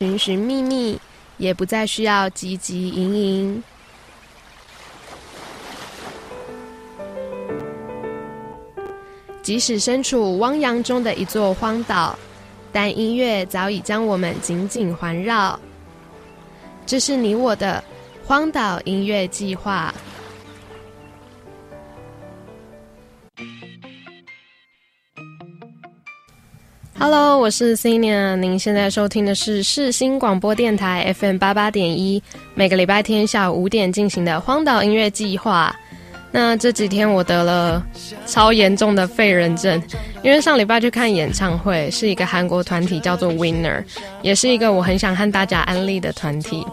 寻寻觅觅，也不再需要汲汲营营。即使身处汪洋中的一座荒岛，但音乐早已将我们紧紧环绕。这是你我的荒岛音乐计划。Hello，我是 c i n i a 您现在收听的是世新广播电台 FM 八八点一，每个礼拜天下午五点进行的荒岛音乐计划。那这几天我得了超严重的废人症，因为上礼拜去看演唱会，是一个韩国团体叫做 Winner，也是一个我很想和大家安利的团体。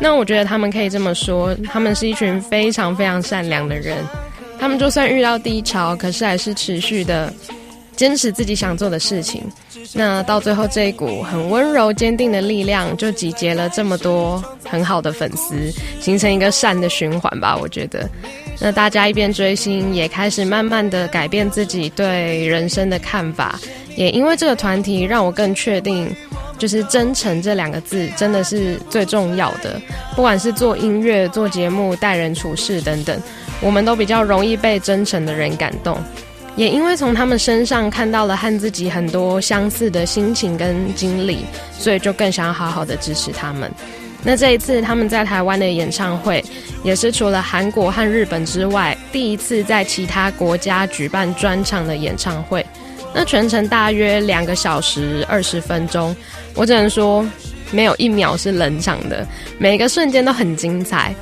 那我觉得他们可以这么说，他们是一群非常非常善良的人，他们就算遇到低潮，可是还是持续的坚持自己想做的事情。那到最后这一股很温柔坚定的力量，就集结了这么多很好的粉丝，形成一个善的循环吧。我觉得。那大家一边追星，也开始慢慢的改变自己对人生的看法。也因为这个团体，让我更确定，就是真诚这两个字真的是最重要的。不管是做音乐、做节目、待人处事等等，我们都比较容易被真诚的人感动。也因为从他们身上看到了和自己很多相似的心情跟经历，所以就更想要好好的支持他们。那这一次他们在台湾的演唱会，也是除了韩国和日本之外，第一次在其他国家举办专场的演唱会。那全程大约两个小时二十分钟，我只能说没有一秒是冷场的，每个瞬间都很精彩。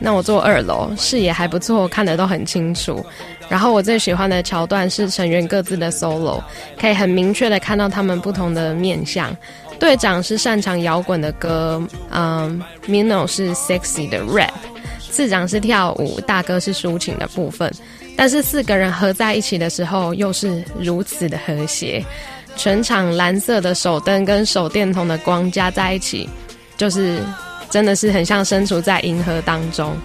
那我坐二楼，视野还不错，看得都很清楚。然后我最喜欢的桥段是成员各自的 solo，可以很明确的看到他们不同的面相。队长是擅长摇滚的歌，嗯，Mino 是 sexy 的 rap，次长是跳舞，大哥是抒情的部分。但是四个人合在一起的时候，又是如此的和谐。全场蓝色的手灯跟手电筒的光加在一起，就是真的是很像身处在银河当中。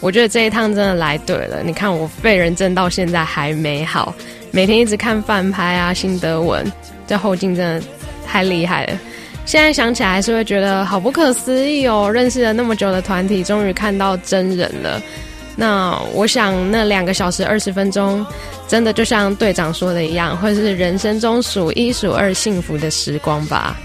我觉得这一趟真的来对了。你看我被人症到现在还没好，每天一直看翻拍啊、心得文，这后劲真的太厉害了。现在想起来还是会觉得好不可思议哦！认识了那么久的团体，终于看到真人了。那我想，那两个小时二十分钟，真的就像队长说的一样，会是人生中数一数二幸福的时光吧。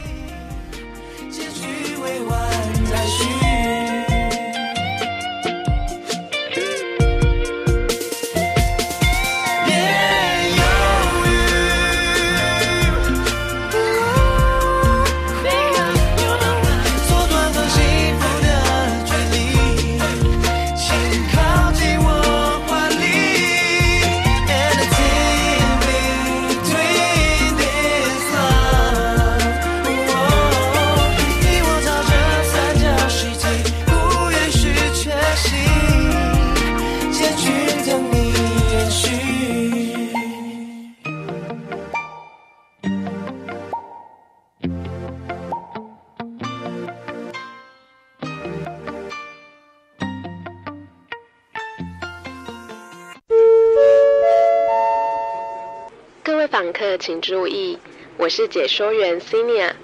我是解说员 c i n i a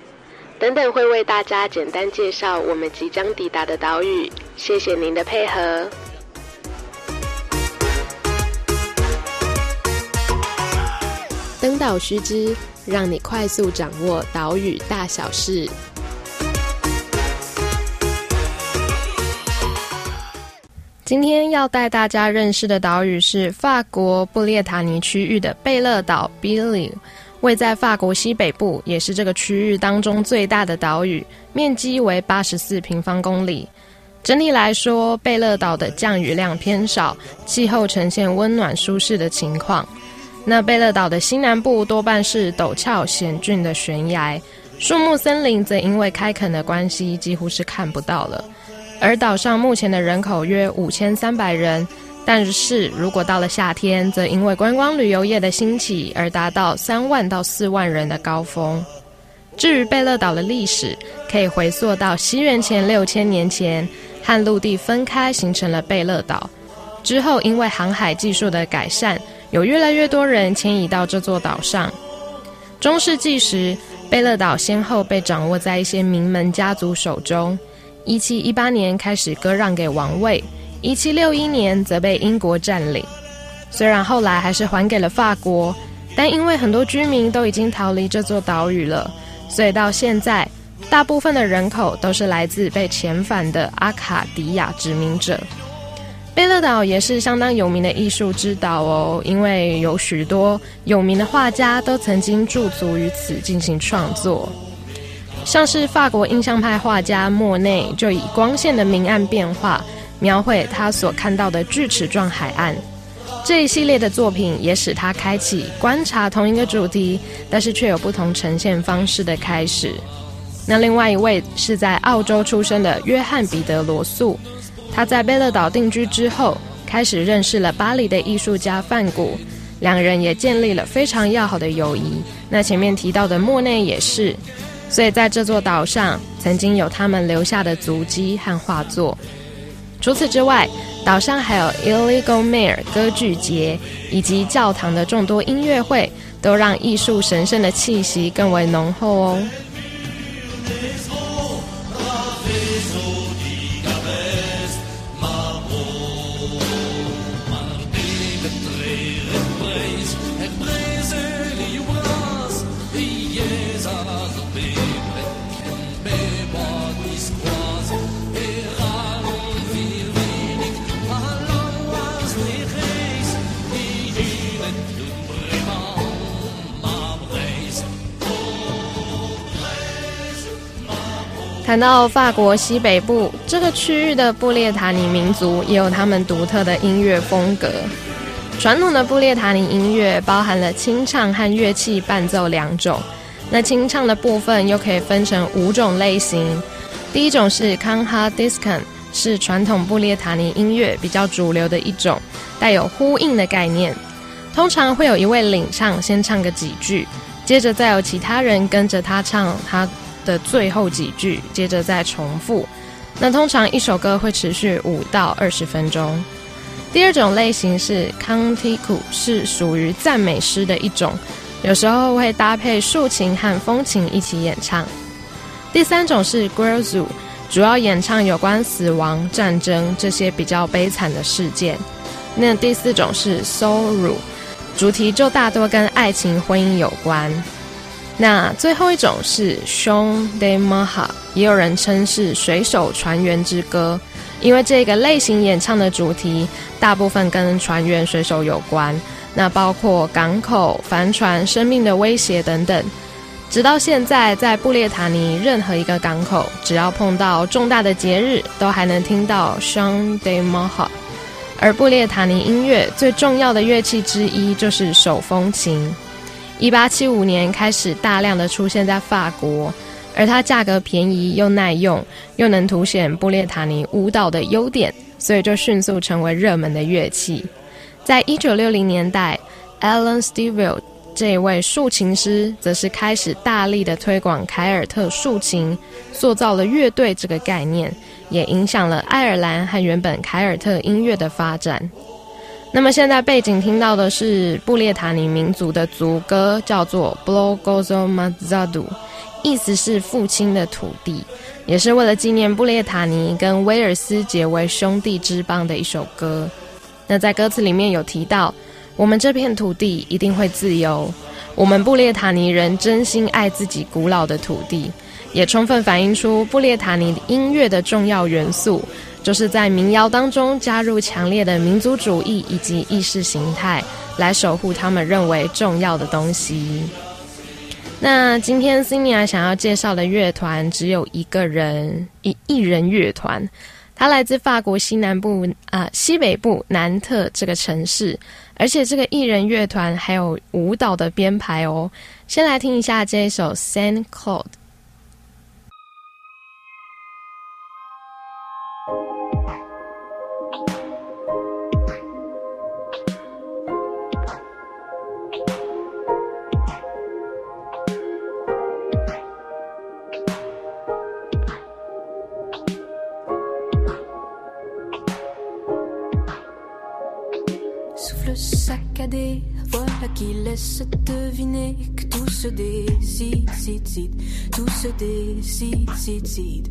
等等会为大家简单介绍我们即将抵达的岛屿。谢谢您的配合。登岛须知，让你快速掌握岛屿大小事。今天要带大家认识的岛屿是法国布列塔尼区域的贝勒岛 b i l l i 位在法国西北部，也是这个区域当中最大的岛屿，面积为八十四平方公里。整体来说，贝勒岛的降雨量偏少，气候呈现温暖舒适的情况。那贝勒岛的西南部多半是陡峭险峻的悬崖，树木森林则因为开垦的关系，几乎是看不到了。而岛上目前的人口约五千三百人，但是如果到了夏天，则因为观光旅游业的兴起而达到三万到四万人的高峰。至于贝勒岛的历史，可以回溯到西元前六千年前，和陆地分开形成了贝勒岛。之后因为航海技术的改善，有越来越多人迁移到这座岛上。中世纪时，贝勒岛先后被掌握在一些名门家族手中。一七一八年开始割让给王位，一七六一年则被英国占领。虽然后来还是还给了法国，但因为很多居民都已经逃离这座岛屿了，所以到现在，大部分的人口都是来自被遣返的阿卡迪亚殖民者。贝勒岛也是相当有名的艺术之岛哦，因为有许多有名的画家都曾经驻足于此进行创作，像是法国印象派画家莫内就以光线的明暗变化描绘他所看到的锯齿状海岸，这一系列的作品也使他开启观察同一个主题，但是却有不同呈现方式的开始。那另外一位是在澳洲出生的约翰彼得罗素。他在贝勒岛定居之后，开始认识了巴黎的艺术家范古，两人也建立了非常要好的友谊。那前面提到的莫内也是，所以在这座岛上曾经有他们留下的足迹和画作。除此之外，岛上还有 Illegal Mare 歌剧节以及教堂的众多音乐会，都让艺术神圣的气息更为浓厚哦。谈到法国西北部这个区域的布列塔尼民族，也有他们独特的音乐风格。传统的布列塔尼音乐包含了清唱和乐器伴奏两种。那清唱的部分又可以分成五种类型。第一种是康哈迪斯肯，是传统布列塔尼音乐比较主流的一种，带有呼应的概念。通常会有一位领唱先唱个几句，接着再有其他人跟着他唱他。的最后几句，接着再重复。那通常一首歌会持续五到二十分钟。第二种类型是 cantico，是属于赞美诗的一种，有时候会搭配竖琴和风琴一起演唱。第三种是 g r i l z o 主要演唱有关死亡、战争这些比较悲惨的事件。那第四种是 sorrow，主题就大多跟爱情、婚姻有关。那最后一种是 Shon de Maha，也有人称是水手船员之歌，因为这个类型演唱的主题大部分跟船员、水手有关，那包括港口、帆船、生命的威胁等等。直到现在，在布列塔尼任何一个港口，只要碰到重大的节日，都还能听到 Shon de Maha。而布列塔尼音乐最重要的乐器之一就是手风琴。一八七五年开始大量的出现在法国，而它价格便宜又耐用，又能凸显布列塔尼舞蹈的优点，所以就迅速成为热门的乐器。在一九六零年代，Alan Stivell 这位竖琴师，则是开始大力的推广凯尔特竖琴，塑造了乐队这个概念，也影响了爱尔兰和原本凯尔特音乐的发展。那么现在背景听到的是布列塔尼民族的族歌，叫做 Blogozo Mazadu，意思是父亲的土地，也是为了纪念布列塔尼跟威尔斯结为兄弟之邦的一首歌。那在歌词里面有提到，我们这片土地一定会自由，我们布列塔尼人真心爱自己古老的土地，也充分反映出布列塔尼音乐的重要元素。就是在民谣当中加入强烈的民族主义以及意识形态，来守护他们认为重要的东西。那今天 c i n i a 想要介绍的乐团只有一个人，一艺人乐团，它来自法国西南部啊西北部南特这个城市，而且这个艺人乐团还有舞蹈的编排哦。先来听一下这一首 Saint Claude。Décide, tout se décide,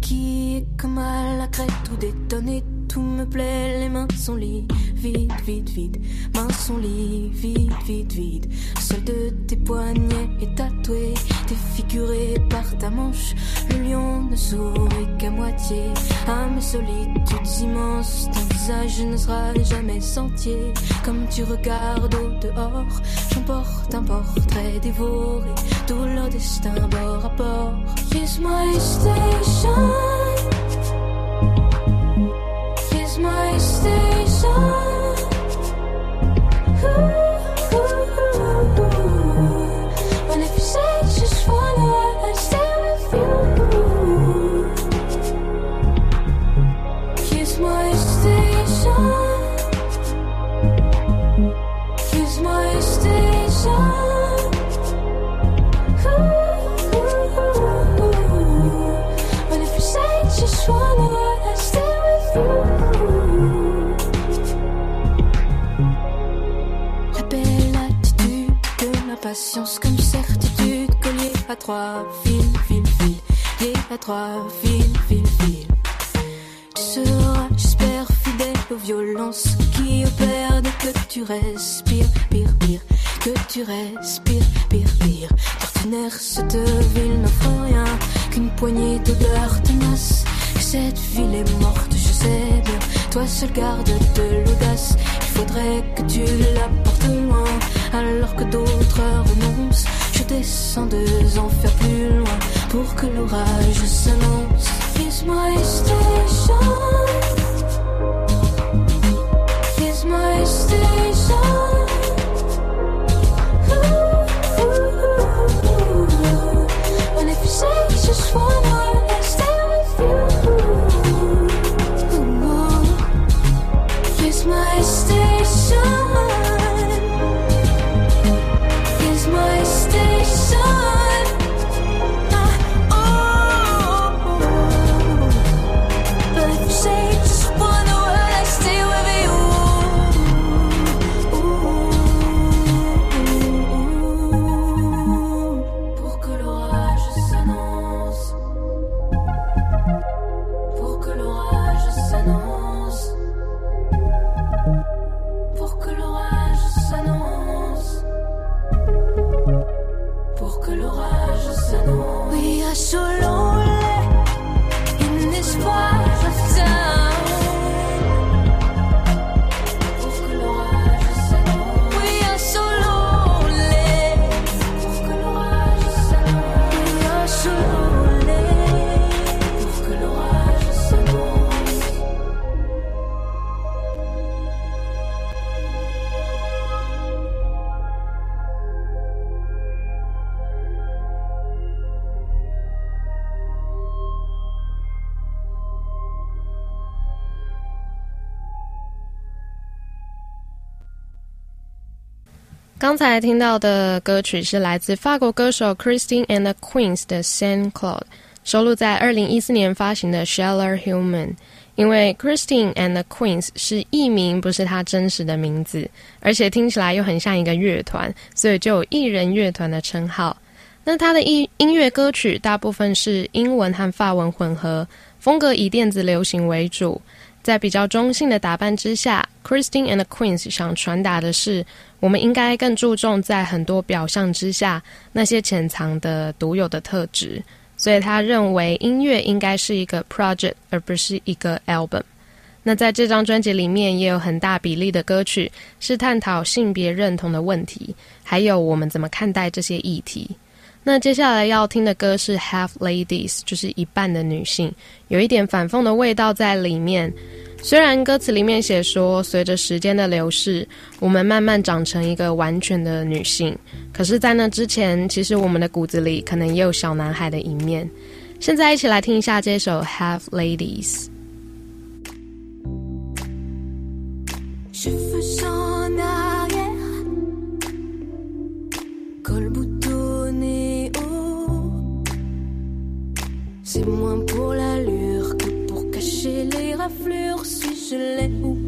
qui est comme à la crête, tout détonné, tout me plaît, les mains sont liées, vide, vide, vide, mains sont liées, vide, vide, vide. Seul de tes poignets est tatoué, défiguré par ta manche. Le lion ne sourit qu'à moitié, à mes solitudes immenses, ton visage ne sera jamais sentier. Comme tu regardes au dehors, j'emporte un portrait dévoré, tout leur destin bord à bord. Kiss my station. my station. Patience comme certitude collier à trois fils, fils, fils, lié à trois fils, fils, fils. Tu seras, j'espère, fidèle aux violences qui opèrent que tu respires, pire, pire, que tu respires, pire, pire. Ordinaire, cette ville n'offre rien qu'une poignée d'odeurs tenaces. Cette ville est morte, je sais bien. Toi seul garde de l'audace. Faudrait que tu la portes loin alors que d'autres renoncent. Je descends deux enfers plus loin pour que l'orage s'annonce. Kiss my station. Kiss my station. Ooh, ooh, ooh, And if you say just one word, I stay with you. My station. 刚才听到的歌曲是来自法国歌手 Christine and the Queens 的《Saint Cloud，》，收录在二零一四年发行的《Sheller Human》。因为 Christine and the Queens 是艺名，不是她真实的名字，而且听起来又很像一个乐团，所以就有艺人乐团的称号。那她的音音乐歌曲大部分是英文和法文混合，风格以电子流行为主。在比较中性的打扮之下，Christine and Queens 想传达的是。我们应该更注重在很多表象之下那些潜藏的独有的特质，所以他认为音乐应该是一个 project 而不是一个 album。那在这张专辑里面也有很大比例的歌曲是探讨性别认同的问题，还有我们怎么看待这些议题。那接下来要听的歌是 Half Ladies，就是一半的女性，有一点反讽的味道在里面。虽然歌词里面写说，随着时间的流逝，我们慢慢长成一个完全的女性，可是，在那之前，其实我们的骨子里可能也有小男孩的一面。现在，一起来听一下这首《Half Ladies》。C'est moins pour l'allure que pour cacher les raflures si je l'ai ou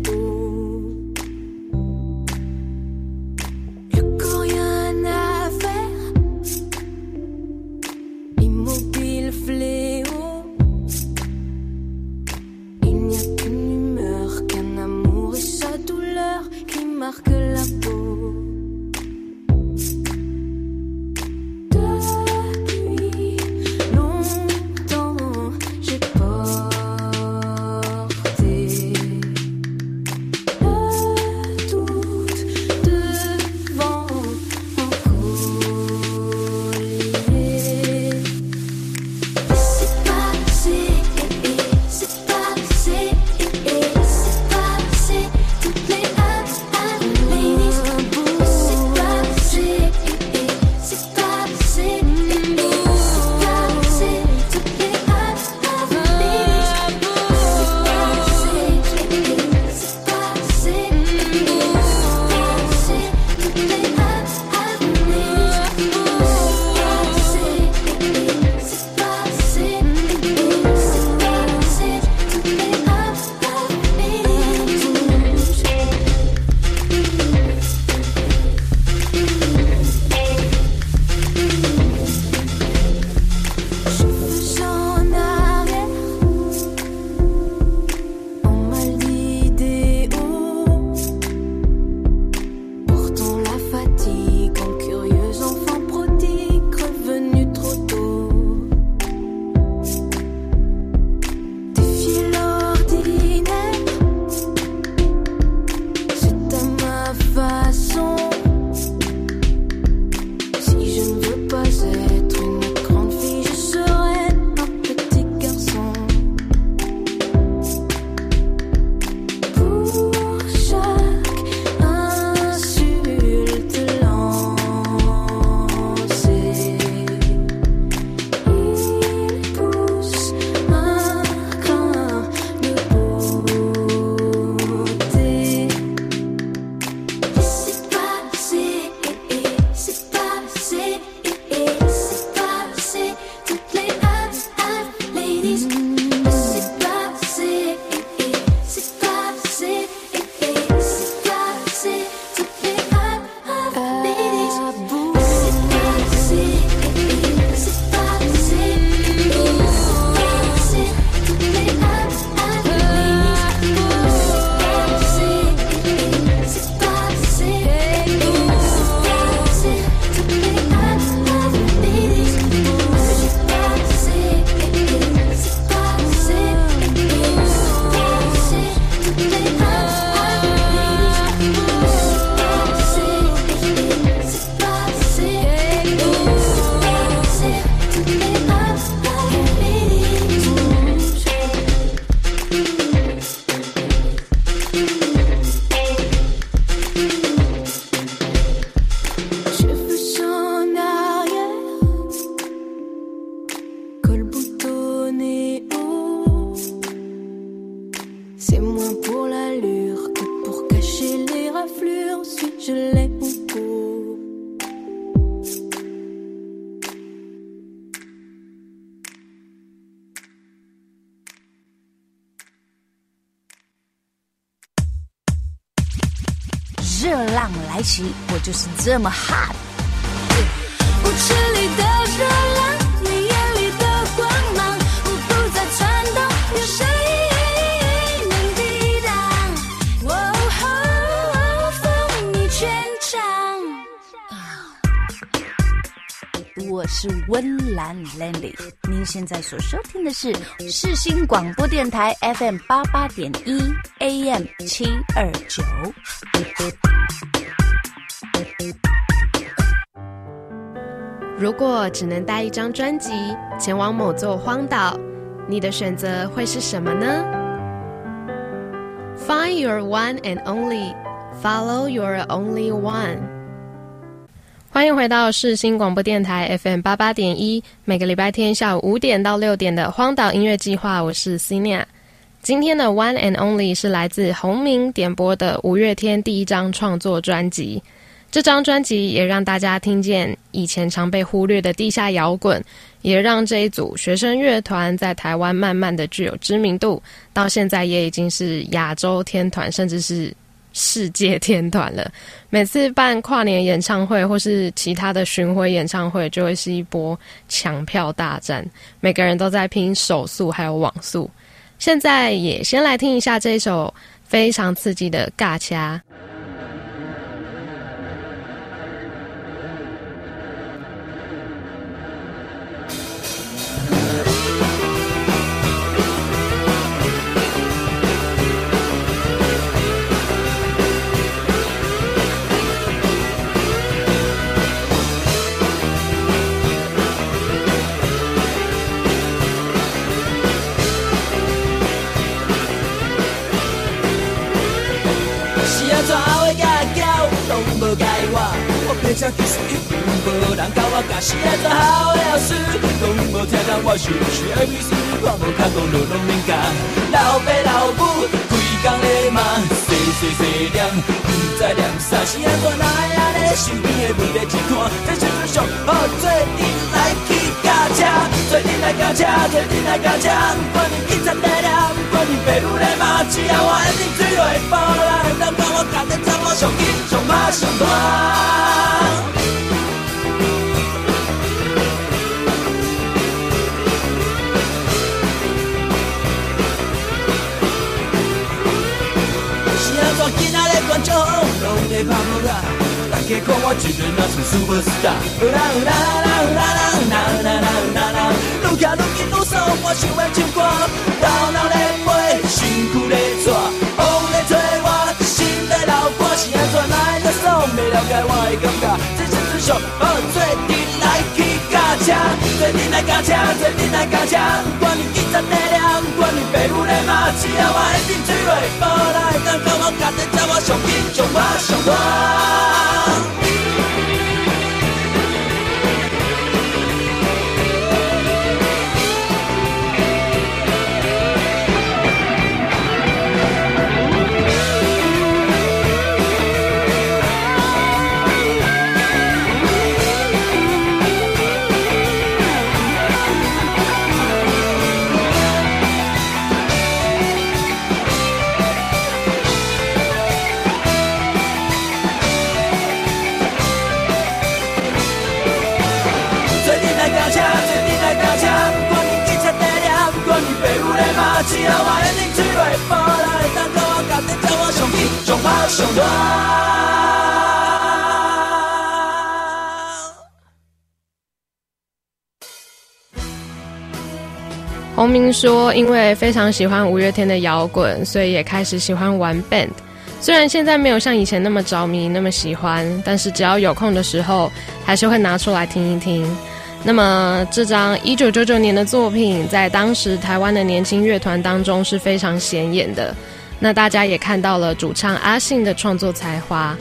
热浪来袭，我就是这么 hot。是温岚 Landy，您现在所收听的是世新广播电台 FM 八八点一 AM 七二九。如果只能带一张专辑前往某座荒岛，你的选择会是什么呢？Find your one and only, follow your only one。欢迎回到世新广播电台 FM 八八点一，每个礼拜天下午五点到六点的荒岛音乐计划，我是 c i n a 今天的 One and Only 是来自洪明点播的五月天第一张创作专辑。这张专辑也让大家听见以前常被忽略的地下摇滚，也让这一组学生乐团在台湾慢慢的具有知名度，到现在也已经是亚洲天团，甚至是世界天团了。每次办跨年演唱会或是其他的巡回演唱会，就会是一波抢票大战，每个人都在拼手速还有网速。现在也先来听一下这一首非常刺激的尬掐。变成技术一流，无人教我教是安怎好的老师，拢无听到我是不是 A B C，我无看讲路拢免教。老爸老母规工咧骂，细细细念，不知念啥是安怎来安尼，身边的问题一看，这时阵上好做阵来去驾车，做阵来驾车，做阵来驾车，不管你警察在念，不管你爸母咧骂，只要我一定追落波来，当教我教得怎么上紧上马上大。拢在拍舞啦，大家看我一个若是 super star。啦啦啦啦啦啦啦啦啦啦，愈行愈紧愈爽，我想要唱歌。头脑咧飞，身躯咧转，风咧吹我，心在流汗，是安怎来得爽？未了解我的感觉，这是最上好做阵来去驾车，做阵来驾车，做阵来驾车，不管你警察在念，有문에只要我와의빈틀 right but I don't know 洪明说：“因为非常喜欢五月天的摇滚，所以也开始喜欢玩 band。虽然现在没有像以前那么着迷、那么喜欢，但是只要有空的时候，还是会拿出来听一听。”那么这张一九九九年的作品，在当时台湾的年轻乐团当中是非常显眼的。那大家也看到了主唱阿信的创作才华。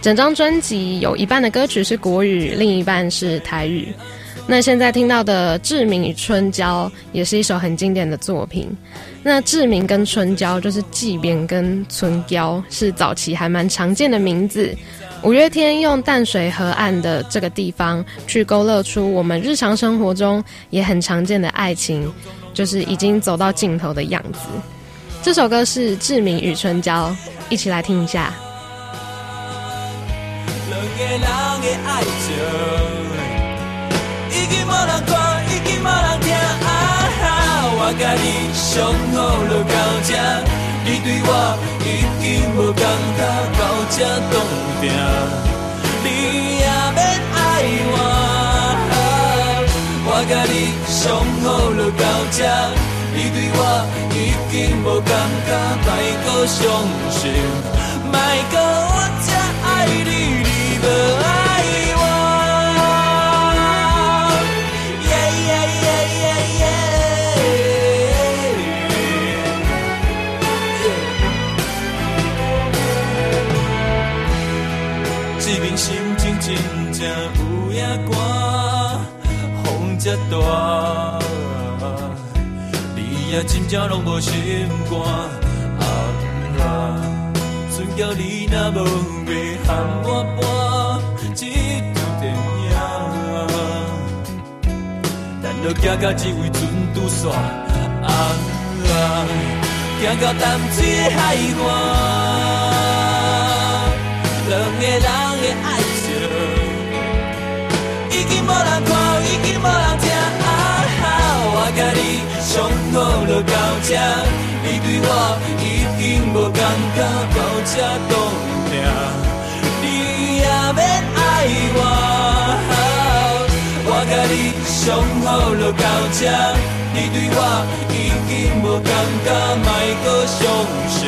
整张专辑有一半的歌曲是国语，另一半是台语。那现在听到的《志明与春娇》也是一首很经典的作品。那志明跟春娇就是纪扁跟春娇，是早期还蛮常见的名字。五月天用淡水河岸的这个地方去勾勒出我们日常生活中也很常见的爱情，就是已经走到尽头的样子。这首歌是《志明与春娇》，一起来听一下。个人的爱情，已经无人看，已经无人听。啊，我甲你相好就到这，你对我已经无感觉，到这冻定，你也免爱我。我甲你相好就到这，你对我已经无感觉，莫再伤心，莫搁我这爱你，你无爱你也真正拢无心肝。啊，船叫你若无要喊我搬这场电影，咱就行到这位船拄煞，啊啊，行到淡水的海岸。两个人的爱情，已经无人看，已经无人听。啊，我甲你上好就到这，你对我已经无感觉，到这冻定，你也免爱我。我甲你相好就到这，你对我已经无感觉，莫搁伤心，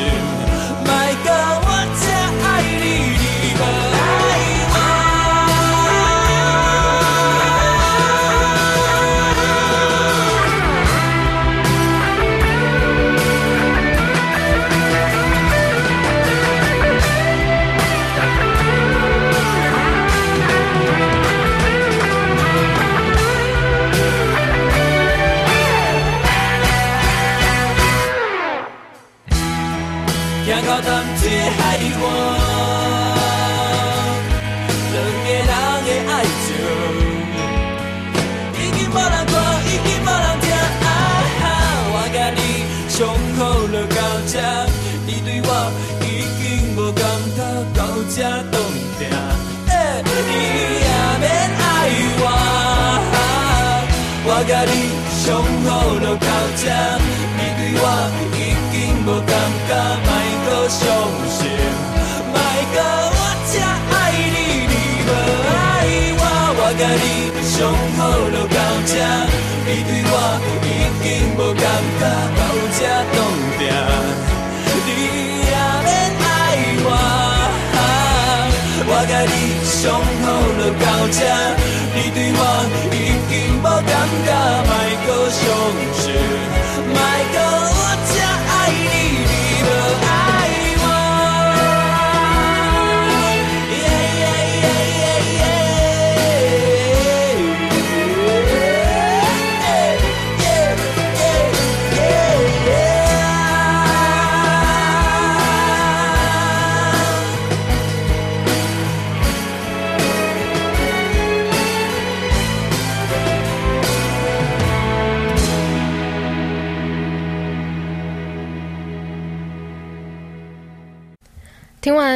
这冻定。你也免爱我，我甲你相好就到这，你对我已经无感觉，莫搁伤心，莫搁我这爱你，你无爱我，我甲你相好就到这，你对我已经无感觉，到这冻定，我甲你相好就到这，你对我已经无感觉，莫搁伤心，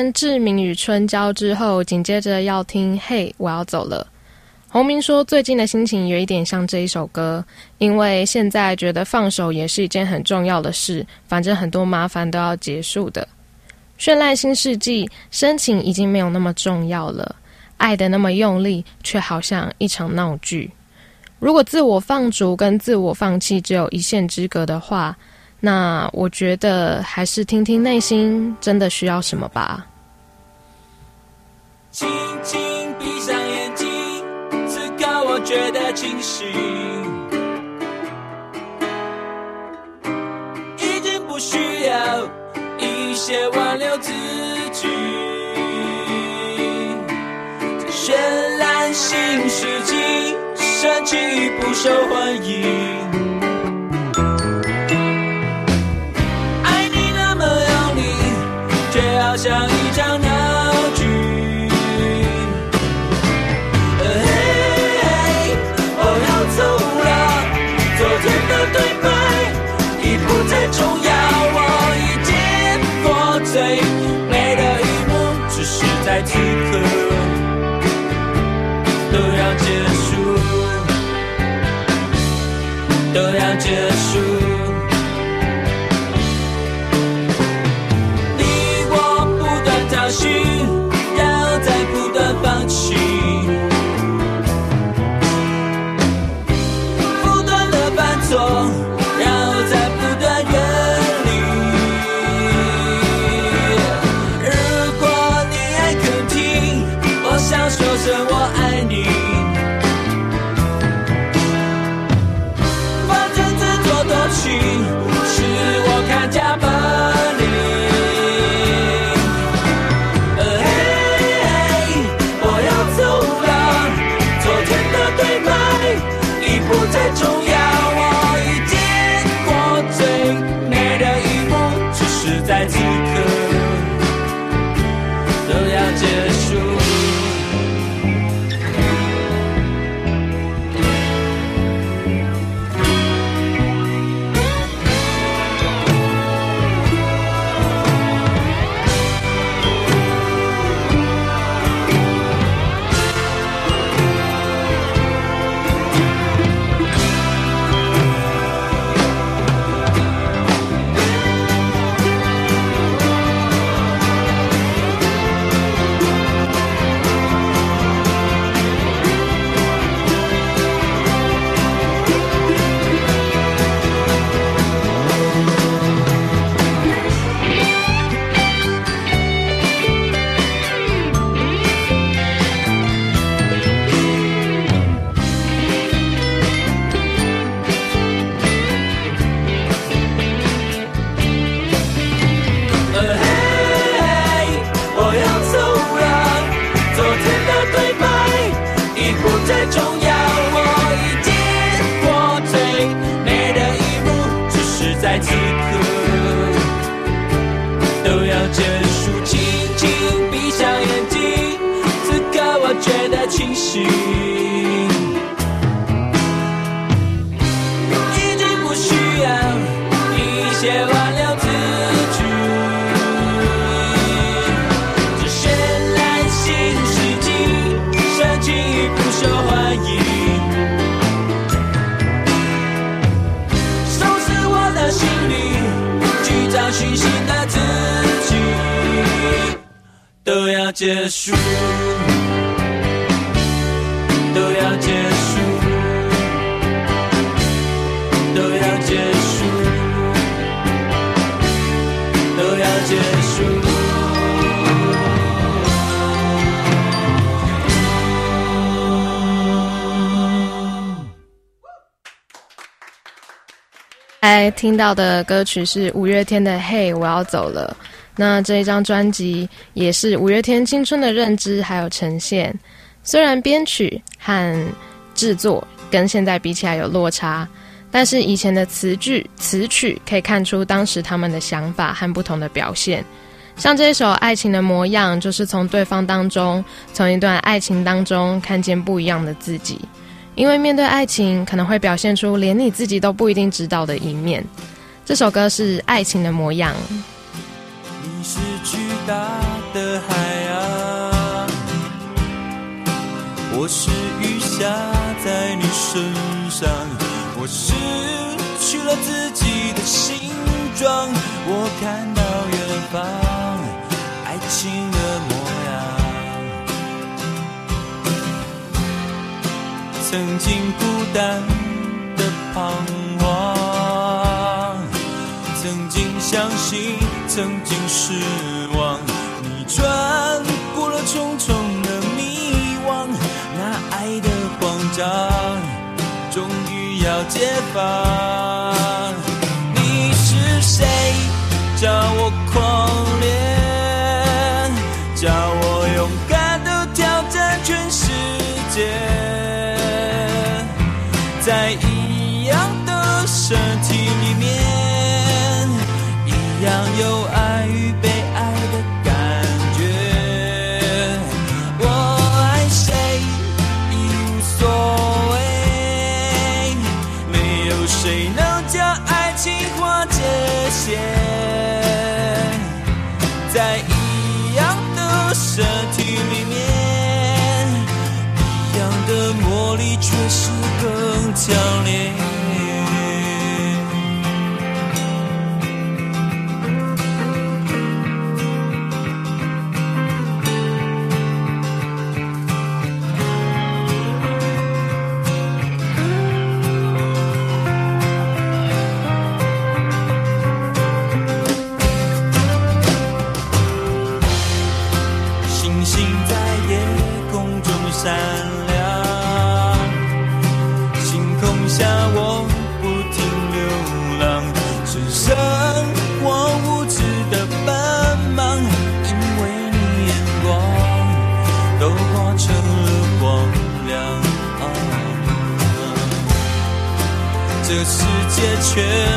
《志明与春娇》之后，紧接着要听《嘿，我要走了》。洪明说，最近的心情有一点像这一首歌，因为现在觉得放手也是一件很重要的事，反正很多麻烦都要结束的。绚烂新世纪，深情已经没有那么重要了，爱的那么用力，却好像一场闹剧。如果自我放逐跟自我放弃只有一线之隔的话，那我觉得还是听听内心真的需要什么吧。轻轻闭上眼睛，此刻我觉得清醒，已经不需要一些挽留自己。这绚烂新世纪，深情已不受欢迎。听到的歌曲是五月天的《嘿，我要走了》。那这一张专辑也是五月天青春的认知还有呈现。虽然编曲和制作跟现在比起来有落差，但是以前的词句词曲可以看出当时他们的想法和不同的表现。像这一首《爱情的模样》，就是从对方当中，从一段爱情当中看见不一样的自己。因为面对爱情，可能会表现出连你自己都不一定知道的一面。这首歌是《爱情的模样》。你是巨大的海洋，我是雨下在你身上，我失去了自己的形状，我看到远方爱情的曾经孤单的彷徨，曾经相信，曾经失望。你穿过了重重的迷惘，那爱的慌张，终于要解放。你是谁？叫我想你。全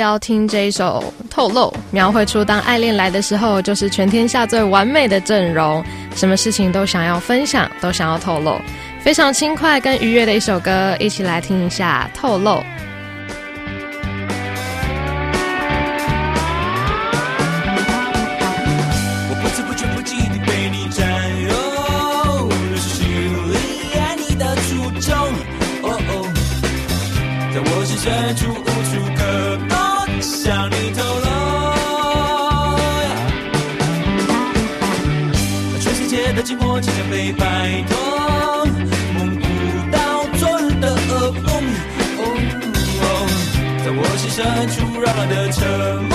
要听这一首《透露》，描绘出当爱恋来的时候，就是全天下最完美的阵容，什么事情都想要分享，都想要透露，非常轻快跟愉悦的一首歌，一起来听一下《透露》。寂寞即将被摆脱，梦不到昨日的噩梦。哦，在我心深处扰乱的沉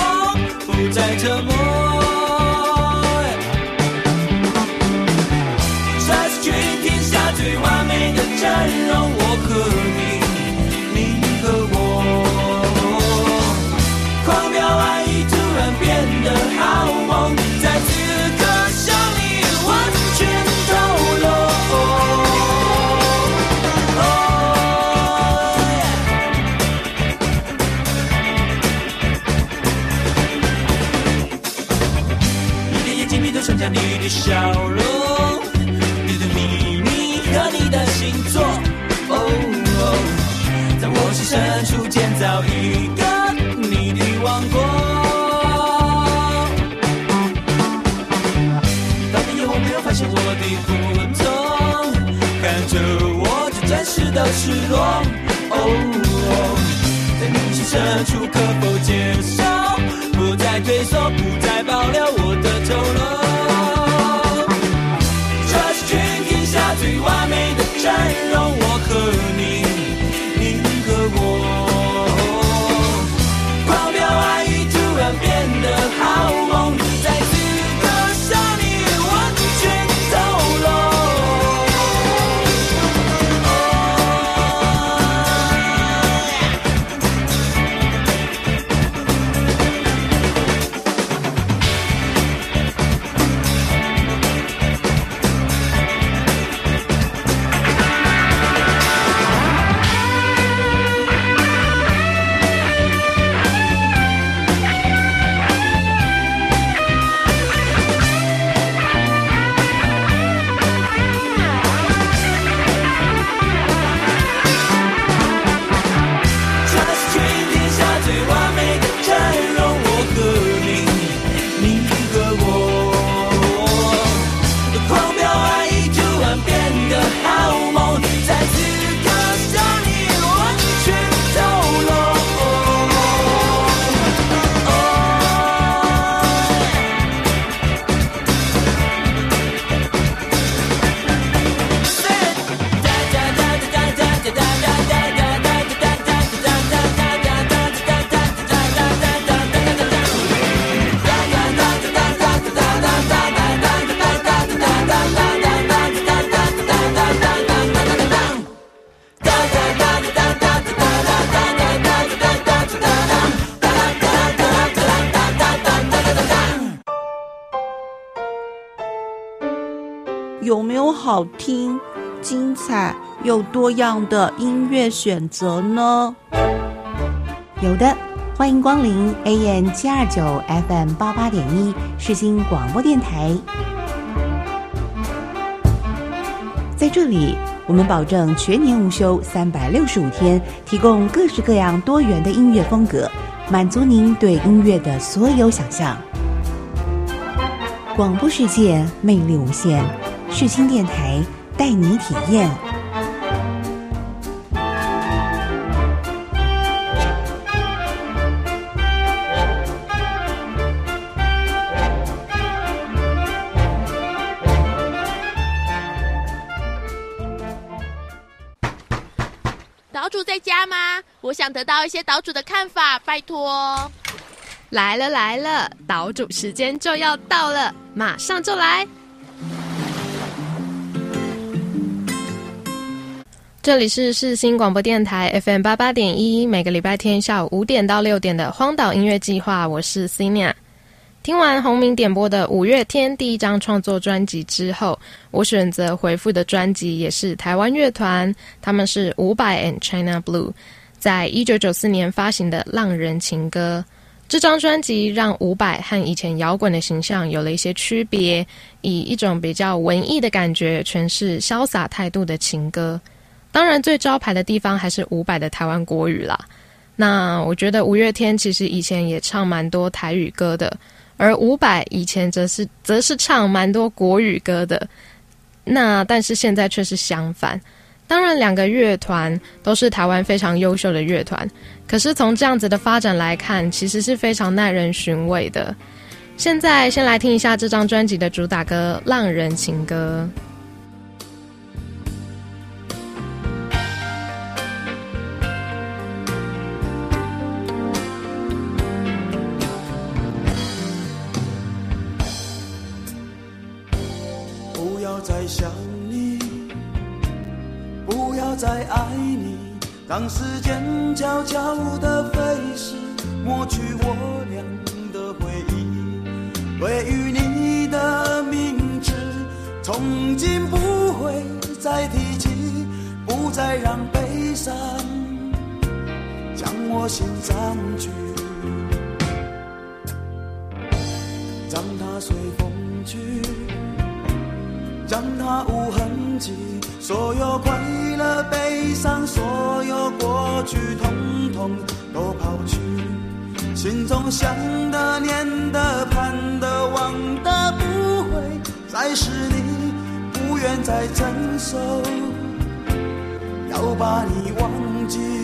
笑容，你的秘密和你的星座。哦哦，在我心深处建造一个你的王国。到底有没有发现我的不同？看着我最真实的失落。哦哦，在你心深处可否接受？不再退缩，不再保留我的透露。完美的阵容，我和你，你。好听、精彩又多样的音乐选择呢？有的，欢迎光临 AM 七二九 FM 八八点一世新广播电台。在这里，我们保证全年无休，三百六十五天，提供各式各样多元的音乐风格，满足您对音乐的所有想象。广播世界魅力无限，世新电台带你体验。岛主在家吗？我想得到一些岛主的看法，拜托。来了来了，岛主时间就要到了，马上就来。这里是世新广播电台 FM 八八点一，每个礼拜天下午五点到六点的荒岛音乐计划，我是 c i n a 听完洪明点播的五月天第一张创作专辑之后，我选择回复的专辑也是台湾乐团，他们是伍佰 and China Blue，在一九九四年发行的《浪人情歌》。这张专辑让伍佰和以前摇滚的形象有了一些区别，以一种比较文艺的感觉诠释潇洒态度的情歌。当然，最招牌的地方还是伍佰的台湾国语啦。那我觉得五月天其实以前也唱蛮多台语歌的。而伍佰以前则是则是唱蛮多国语歌的，那但是现在却是相反。当然，两个乐团都是台湾非常优秀的乐团，可是从这样子的发展来看，其实是非常耐人寻味的。现在先来听一下这张专辑的主打歌《浪人情歌》。想你，不要再爱你，让时间悄悄地飞逝，抹去我俩的回忆。对于你的名字，从今不会再提起，不再让悲伤将我心占据，让它随风去。让它无痕迹，所有快乐、悲伤，所有过去，统统都抛去。心中想的、念的、盼的、望的，不会再是你，不愿再承受，要把你忘记。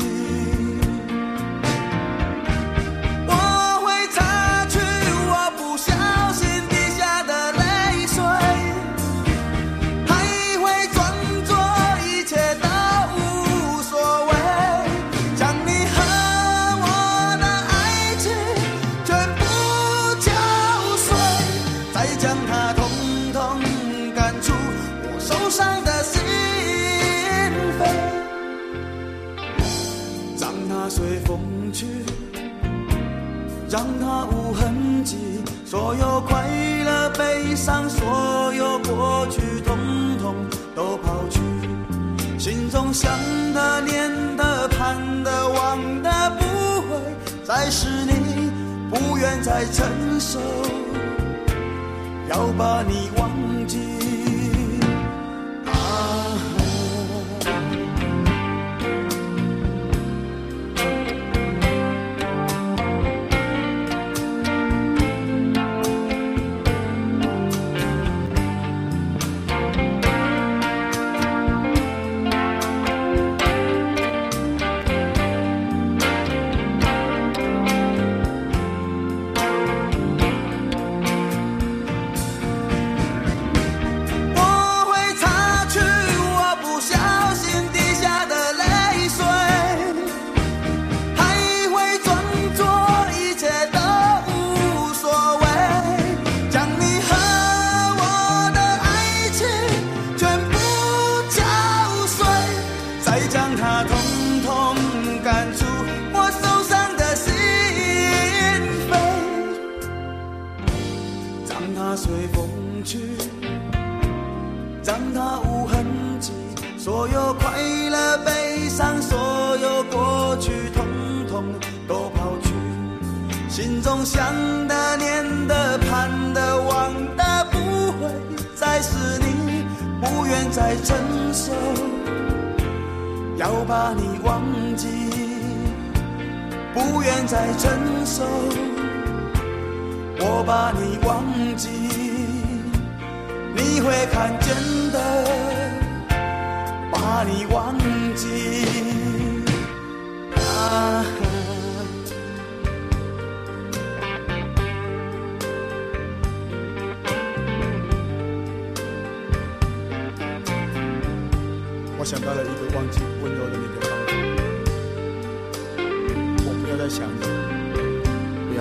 让它无痕迹，所有快乐、悲伤，所有过去，统统都抛去。心中想的、念的、盼的、望的，不会再是你，不愿再承受，要把你忘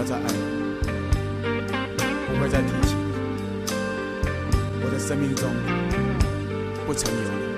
要再爱你，不会再提起。我的生命中不曾有你。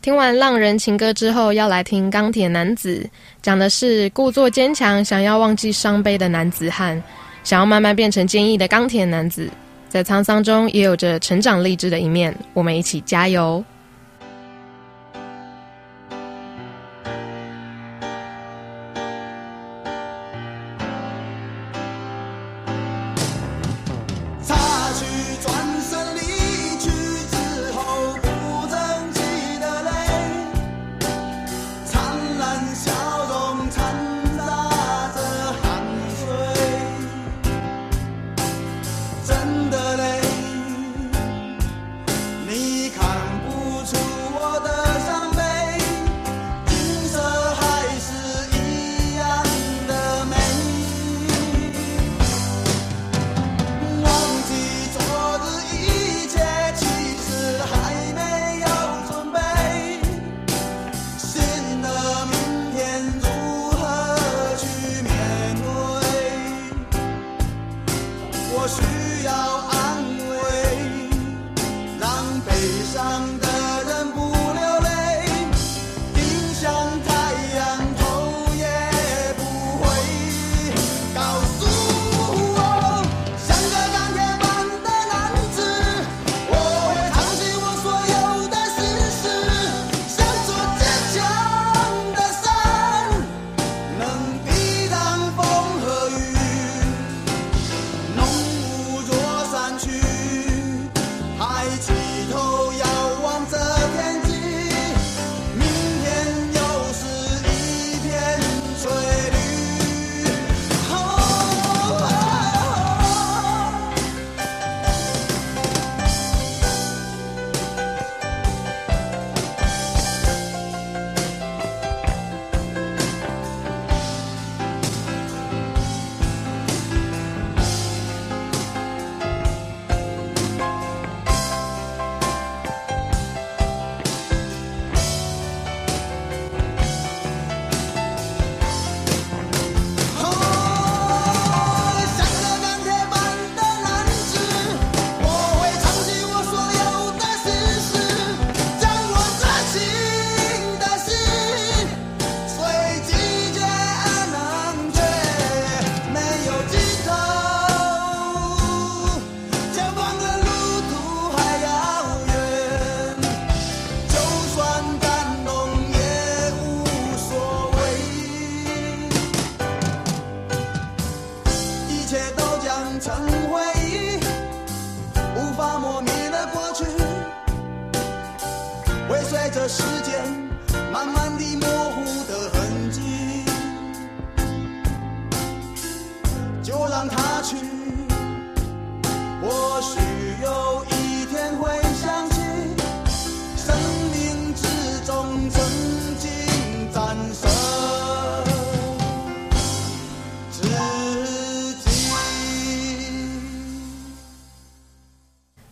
听完浪人情歌之后，要来听钢铁男子，讲的是故作坚强，想要忘记伤悲的男子汉，想要慢慢变成坚毅的钢铁男子，在沧桑中也有着成长励志的一面。我们一起加油！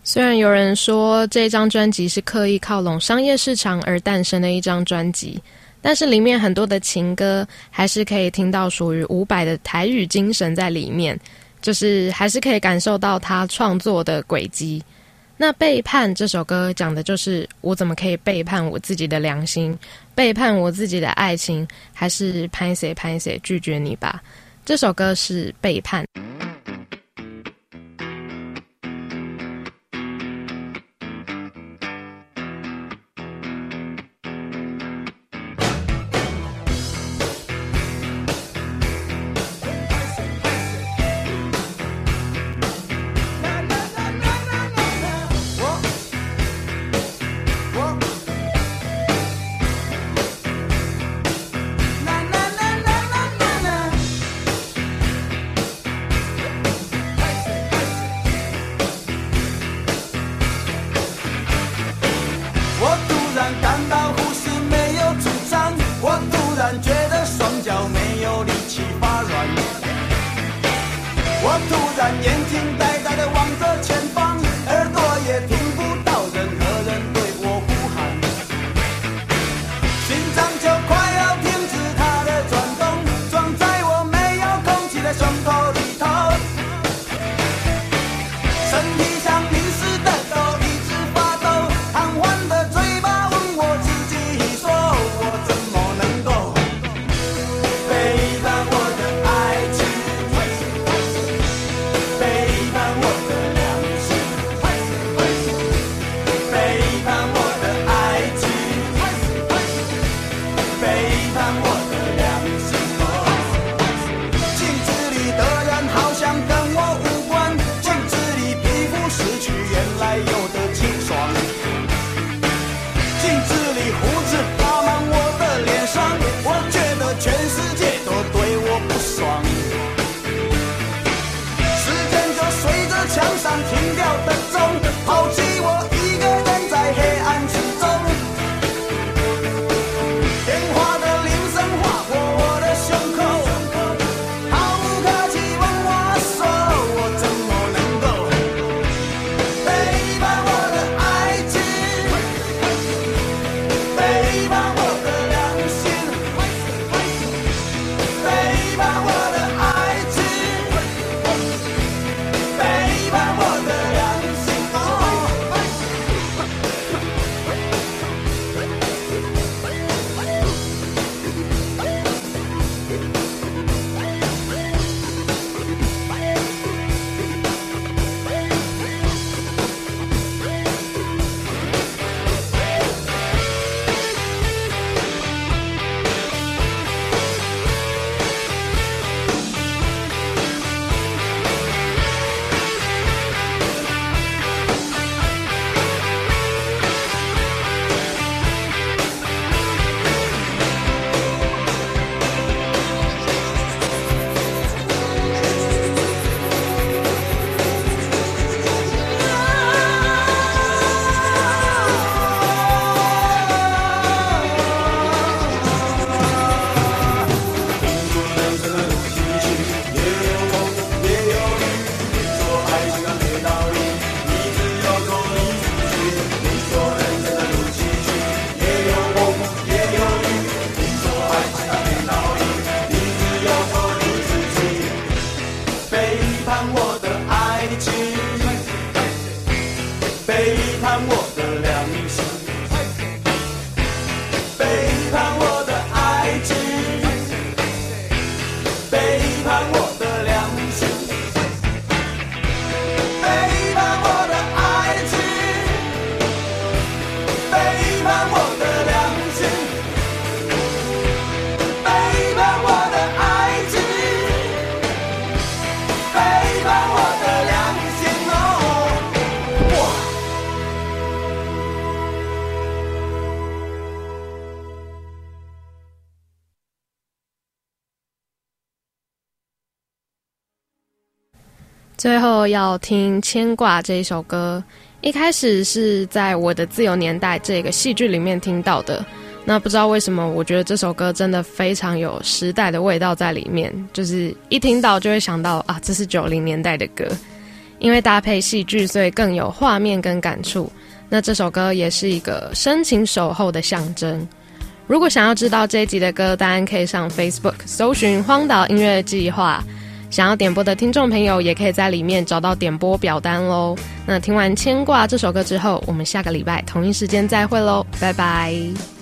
虽然有人说这张专辑是刻意靠拢商业市场而诞生的一张专辑，但是里面很多的情歌还是可以听到属于伍佰的台语精神在里面，就是还是可以感受到他创作的轨迹。那《背叛》这首歌讲的就是我怎么可以背叛我自己的良心，背叛我自己的爱情，还是拍谁拍谁，拒绝你吧。这首歌是《背叛》。最后要听《牵挂》这一首歌，一开始是在我的自由年代这个戏剧里面听到的。那不知道为什么，我觉得这首歌真的非常有时代的味道在里面，就是一听到就会想到啊，这是九零年代的歌。因为搭配戏剧，所以更有画面跟感触。那这首歌也是一个深情守候的象征。如果想要知道这一集的歌单，可以上 Facebook 搜寻“荒岛音乐计划”。想要点播的听众朋友，也可以在里面找到点播表单喽。那听完《牵挂》这首歌之后，我们下个礼拜同一时间再会喽，拜拜。